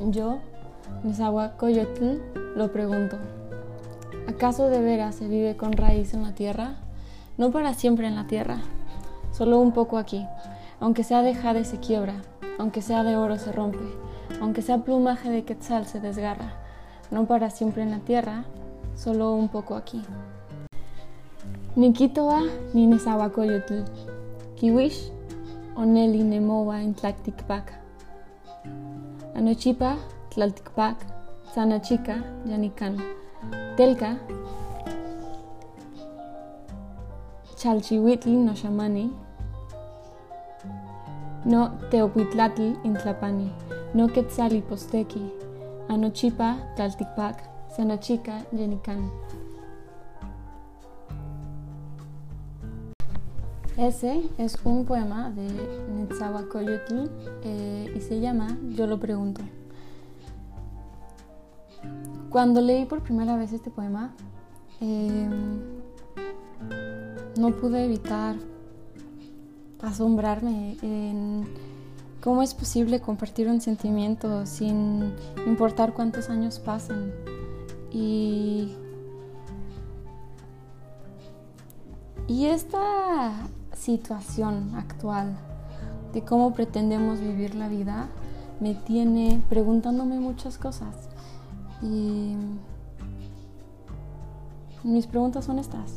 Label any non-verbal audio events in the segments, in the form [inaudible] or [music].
Yo, Nezahualcóyotl, lo pregunto. ¿Acaso de veras se vive con raíz en la tierra? No para siempre en la tierra, solo un poco aquí. Aunque sea de jade se quiebra, aunque sea de oro se rompe, aunque sea plumaje de quetzal se desgarra. No para siempre en la tierra, solo un poco aquí. Nikitoa ni Nezahualcóyotl, kiwish oneli nemoa in tlacticpac. Anochipa tlalticpac, chica yanican. Telka, Chalchihuitl no shamani, no teopuitlatl intlapani, no quetzali posteki, anochipa tlalticpac, sanachica yenican. Ese es un poema de Netzahualcóyotl eh, y se llama Yo lo pregunto. Cuando leí por primera vez este poema, em, no pude evitar asombrarme en cómo es posible compartir un sentimiento sin importar cuántos años pasen. Y, y esta situación actual de cómo pretendemos vivir la vida me tiene preguntándome muchas cosas. Y mis preguntas son estas.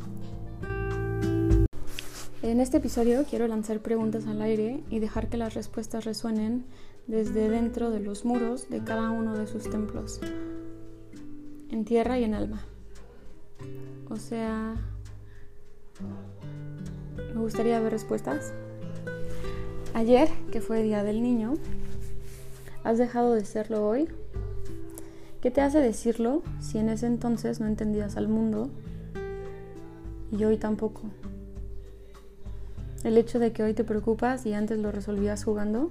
En este episodio quiero lanzar preguntas al aire y dejar que las respuestas resuenen desde dentro de los muros de cada uno de sus templos, en tierra y en alma. O sea, me gustaría ver respuestas. Ayer, que fue Día del Niño, ¿has dejado de serlo hoy? ¿Qué te hace decirlo si en ese entonces no entendías al mundo y hoy tampoco? El hecho de que hoy te preocupas y antes lo resolvías jugando.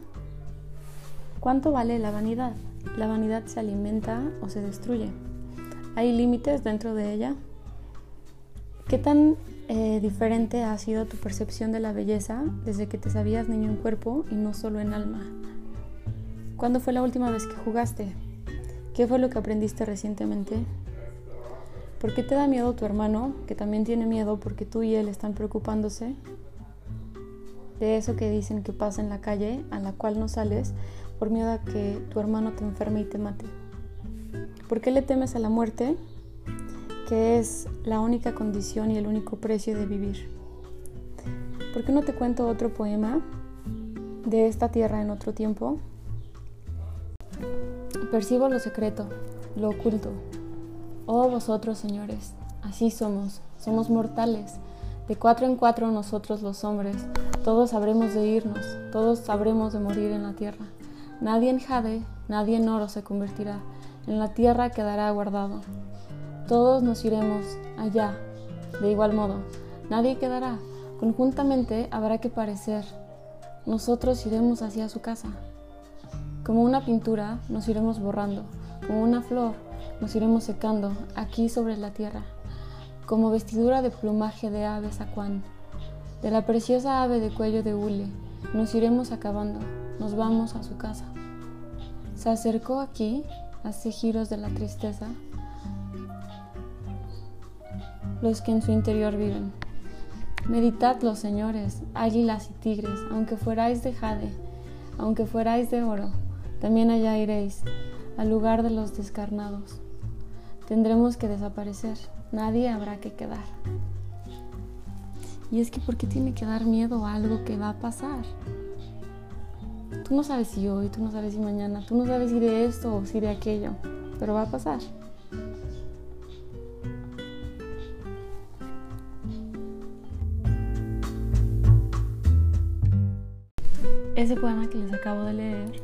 ¿Cuánto vale la vanidad? ¿La vanidad se alimenta o se destruye? ¿Hay límites dentro de ella? ¿Qué tan eh, diferente ha sido tu percepción de la belleza desde que te sabías niño en cuerpo y no solo en alma? ¿Cuándo fue la última vez que jugaste? ¿Qué fue lo que aprendiste recientemente? ¿Por qué te da miedo tu hermano, que también tiene miedo porque tú y él están preocupándose? De eso que dicen que pasa en la calle, a la cual no sales, por miedo a que tu hermano te enferme y te mate. ¿Por qué le temes a la muerte, que es la única condición y el único precio de vivir? ¿Por qué no te cuento otro poema de esta tierra en otro tiempo? Percibo lo secreto, lo oculto. Oh vosotros, señores, así somos, somos mortales. De cuatro en cuatro nosotros los hombres, todos sabremos de irnos, todos sabremos de morir en la tierra. Nadie en jade, nadie en oro se convertirá, en la tierra quedará guardado. Todos nos iremos allá, de igual modo, nadie quedará, conjuntamente habrá que parecer. Nosotros iremos hacia su casa. Como una pintura nos iremos borrando, como una flor nos iremos secando aquí sobre la tierra, como vestidura de plumaje de ave sacuán. De la preciosa ave de cuello de hule nos iremos acabando, nos vamos a su casa. Se acercó aquí, hace giros de la tristeza, los que en su interior viven. Meditadlo, señores, águilas y tigres, aunque fuerais de jade, aunque fuerais de oro, también allá iréis, al lugar de los descarnados. Tendremos que desaparecer, nadie habrá que quedar. Y es que ¿por qué tiene que dar miedo a algo que va a pasar? Tú no sabes si hoy, tú no sabes si mañana, tú no sabes si de esto o si de aquello, pero va a pasar. Ese poema que les acabo de leer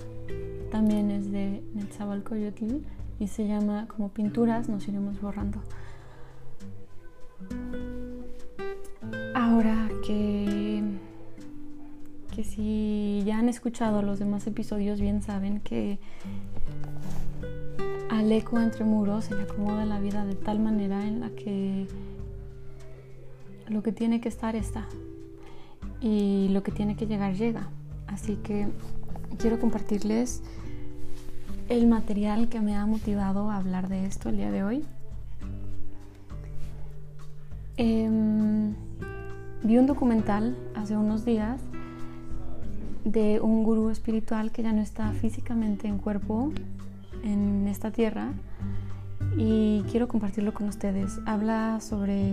también es de Netzahualcoyotl y se llama Como pinturas nos iremos borrando. Ahora que, que si ya han escuchado los demás episodios bien saben que al eco entre muros se le acomoda la vida de tal manera en la que lo que tiene que estar está y lo que tiene que llegar llega. Así que quiero compartirles el material que me ha motivado a hablar de esto el día de hoy. Em, vi un documental hace unos días de un gurú espiritual que ya no está físicamente en cuerpo en esta tierra y quiero compartirlo con ustedes. Habla sobre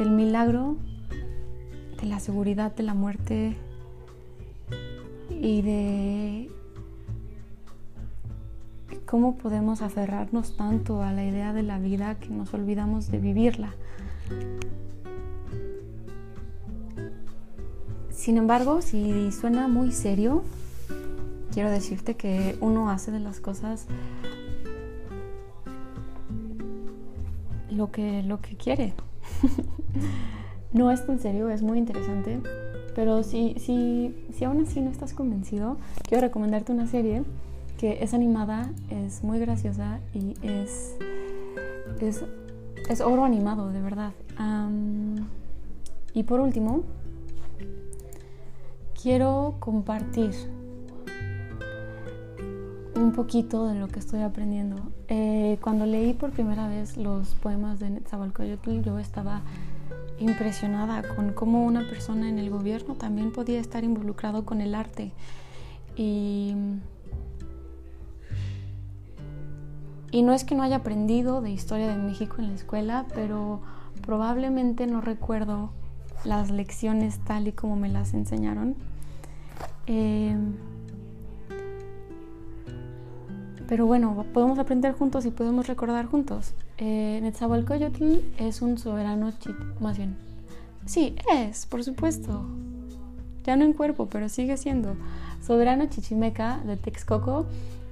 el milagro de la seguridad de la muerte y de cómo podemos aferrarnos tanto a la idea de la vida que nos olvidamos de vivirla. Sin embargo, si suena muy serio, quiero decirte que uno hace de las cosas lo que, lo que quiere. [laughs] no es tan serio, es muy interesante. Pero si, si, si aún así no estás convencido, quiero recomendarte una serie que es animada, es muy graciosa y es, es, es oro animado, de verdad. y por último, quiero compartir un poquito de lo que estoy aprendiendo. Eh, cuando leí por primera vez los poemas de Netzahualcoyotl, yo estaba impresionada con cómo una persona en el gobierno también podía estar involucrado con el arte. Y, y no es que no haya aprendido de historia de México en la escuela, pero probablemente no recuerdo las lecciones tal y como me las enseñaron. Eh, pero bueno, podemos aprender juntos y podemos recordar juntos. Eh, Netzahualcoyotl es un soberano, más bien. Sí, es, por supuesto. Ya no en cuerpo, pero sigue siendo. Soberano chichimeca de Texcoco.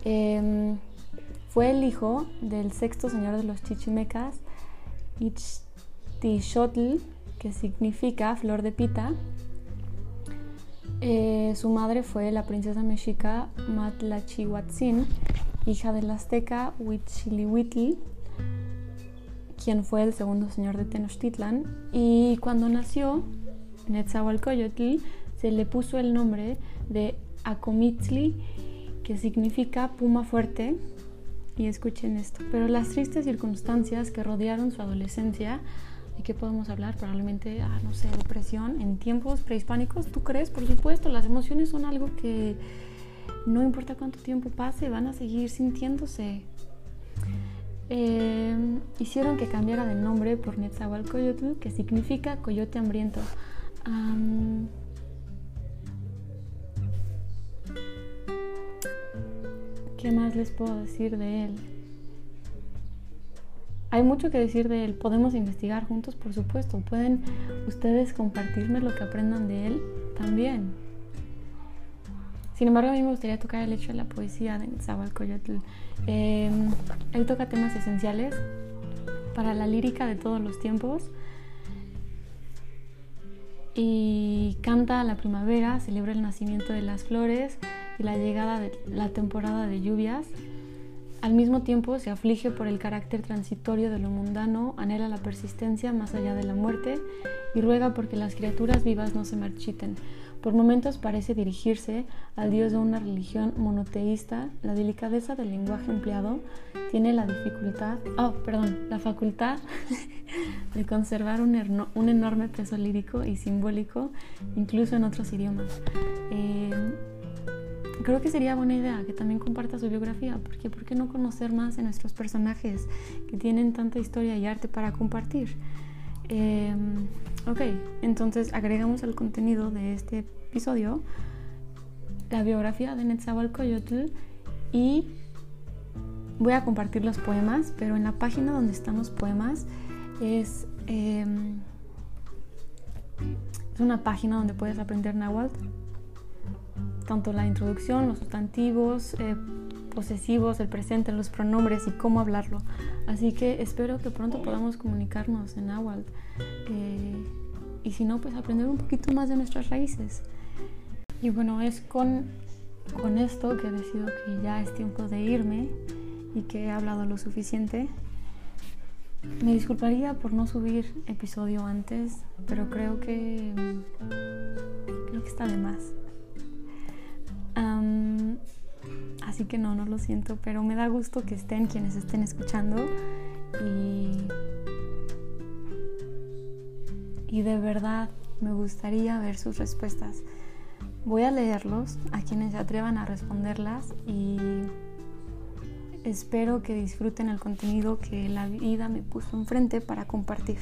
Em, fue el hijo del sexto señor de los chichimecas, Ixtixotl, que significa flor de pita, eh, su madre fue la princesa mexica Matlachihuatzin, hija del azteca Huitzilihuitl, quien fue el segundo señor de Tenochtitlan. Y cuando nació Netzahualcoyotl, se le puso el nombre de Acomitzli, que significa puma fuerte. Y escuchen esto. Pero las tristes circunstancias que rodearon su adolescencia ¿De qué podemos hablar? Probablemente, ah, no sé, depresión en tiempos prehispánicos. ¿Tú crees? Por supuesto, las emociones son algo que no importa cuánto tiempo pase, van a seguir sintiéndose. Eh, hicieron que cambiara de nombre por Netzahualcoyotl, que significa coyote hambriento. ¿Qué más les puedo decir de él? Hay mucho que decir de él. Podemos investigar juntos, por supuesto. Pueden ustedes compartirme lo que aprendan de él también. Sin embargo, a mí me gustaría tocar el hecho de la poesía de Zabalcoyotl. Em, él toca temas esenciales para la lírica de todos los tiempos y canta la primavera, celebra el nacimiento de las flores y la llegada de la temporada de lluvias. Al mismo tiempo se aflige por el carácter transitorio de lo mundano, anhela la persistencia más allá de la muerte y ruega porque las criaturas vivas no se marchiten. Por momentos parece dirigirse al dios de una religión monoteísta. La delicadeza del lenguaje empleado tiene la dificultad, oh, perdón, la facultad [laughs] de conservar un, enorme peso lírico y simbólico, incluso en otros idiomas. Eh, creo que sería buena idea que también comparta su biografía, porque ¿por qué no conocer más de nuestros personajes que tienen tanta historia y arte para compartir? Em, ok, entonces agregamos al contenido de este episodio la biografía de Netzahualcoyotl y voy a compartir los poemas, pero en la página donde están los poemas es, em, es una página donde puedes aprender náhuatl. Tanto la introducción, los sustantivos, eh, posesivos, el presente, los pronombres y cómo hablarlo. Así que espero que pronto podamos comunicarnos en Nahuatl. Eh, y si no, pues aprender un poquito más de nuestras raíces. Y bueno, es con, con esto que decido que ya es tiempo de irme y que he hablado lo suficiente. Me disculparía por no subir episodio antes, pero creo que creo que está de más. Así que no, no lo siento, pero me da gusto que estén quienes estén escuchando y, y de verdad me gustaría ver sus respuestas. Voy a leerlos a quienes se atrevan a responderlas y espero que disfruten el contenido que la vida me puso enfrente para compartir.